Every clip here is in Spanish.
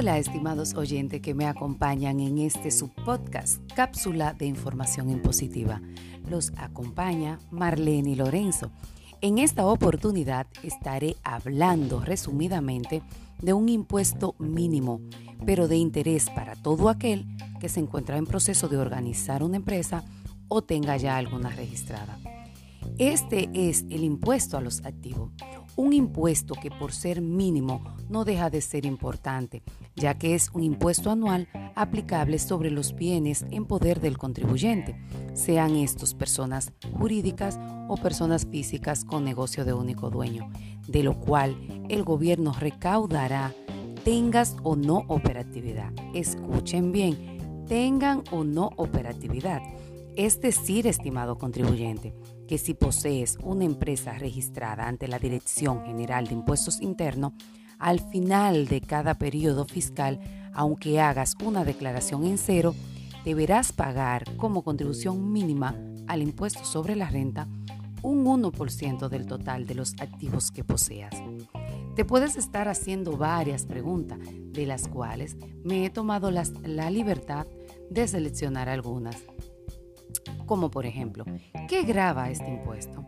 Hola estimados oyentes que me acompañan en este subpodcast, Cápsula de Información Impositiva. Los acompaña Marlene Lorenzo. En esta oportunidad estaré hablando resumidamente de un impuesto mínimo, pero de interés para todo aquel que se encuentra en proceso de organizar una empresa o tenga ya alguna registrada. Este es el impuesto a los activos, un impuesto que por ser mínimo no deja de ser importante, ya que es un impuesto anual aplicable sobre los bienes en poder del contribuyente, sean estos personas jurídicas o personas físicas con negocio de único dueño, de lo cual el gobierno recaudará tengas o no operatividad. Escuchen bien, tengan o no operatividad. Es decir, estimado contribuyente, que si posees una empresa registrada ante la Dirección General de Impuestos Internos, al final de cada periodo fiscal, aunque hagas una declaración en cero, deberás pagar como contribución mínima al impuesto sobre la renta un 1% del total de los activos que poseas. Te puedes estar haciendo varias preguntas, de las cuales me he tomado la libertad de seleccionar algunas como por ejemplo, ¿qué graba este impuesto?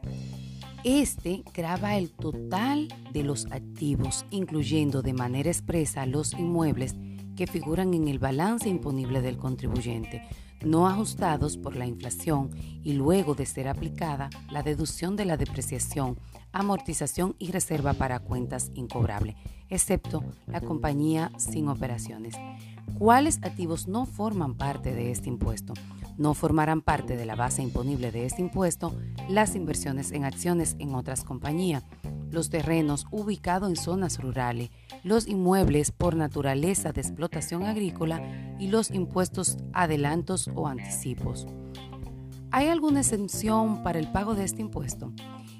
Este graba el total de los activos, incluyendo de manera expresa los inmuebles que figuran en el balance imponible del contribuyente, no ajustados por la inflación y luego de ser aplicada la deducción de la depreciación, amortización y reserva para cuentas incobrables, excepto la compañía sin operaciones. ¿Cuáles activos no forman parte de este impuesto? No formarán parte de la base imponible de este impuesto las inversiones en acciones en otras compañías, los terrenos ubicados en zonas rurales, los inmuebles por naturaleza de explotación agrícola y los impuestos adelantos o anticipos. ¿Hay alguna exención para el pago de este impuesto?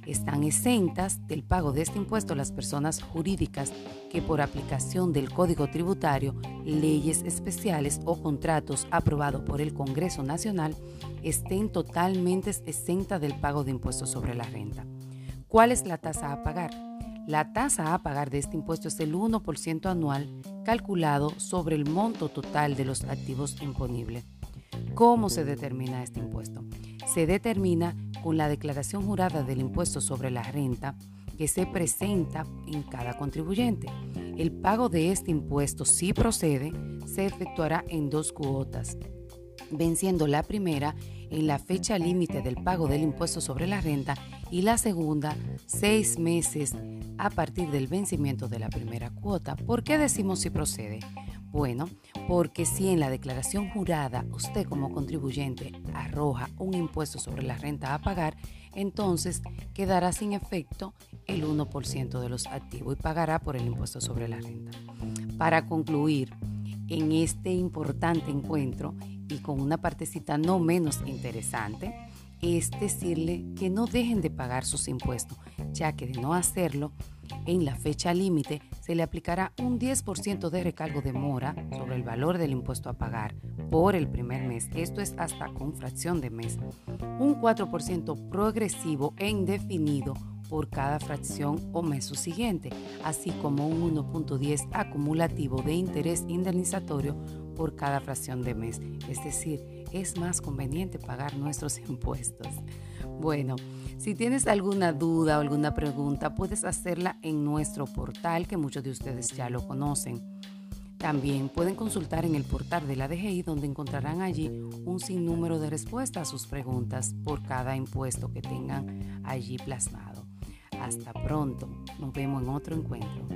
Están exentas del pago de este impuesto las personas jurídicas que por aplicación del Código Tributario, leyes especiales o contratos aprobados por el Congreso Nacional estén totalmente exentas del pago de impuestos sobre la renta. ¿Cuál es la tasa a pagar? La tasa a pagar de este impuesto es el 1% anual calculado sobre el monto total de los activos imponibles. ¿Cómo se determina este impuesto? Se determina con la declaración jurada del impuesto sobre la renta que se presenta en cada contribuyente. El pago de este impuesto, si procede, se efectuará en dos cuotas, venciendo la primera en la fecha límite del pago del impuesto sobre la renta y la segunda seis meses a partir del vencimiento de la primera cuota. ¿Por qué decimos si procede? Bueno, porque si en la declaración jurada usted como contribuyente arroja un impuesto sobre la renta a pagar, entonces quedará sin efecto el 1% de los activos y pagará por el impuesto sobre la renta. Para concluir, en este importante encuentro y con una partecita no menos interesante, es decirle que no dejen de pagar sus impuestos, ya que de no hacerlo, en la fecha límite se le aplicará un 10% de recargo de mora sobre el valor del impuesto a pagar por el primer mes, esto es hasta con fracción de mes, un 4% progresivo e indefinido por cada fracción o mes siguiente, así como un 1.10 acumulativo de interés indemnizatorio por cada fracción de mes. Es decir, es más conveniente pagar nuestros impuestos. Bueno, si tienes alguna duda o alguna pregunta, puedes hacerla en nuestro portal que muchos de ustedes ya lo conocen. También pueden consultar en el portal de la DGI donde encontrarán allí un sinnúmero de respuestas a sus preguntas por cada impuesto que tengan allí plasmado. Hasta pronto, nos vemos en otro encuentro.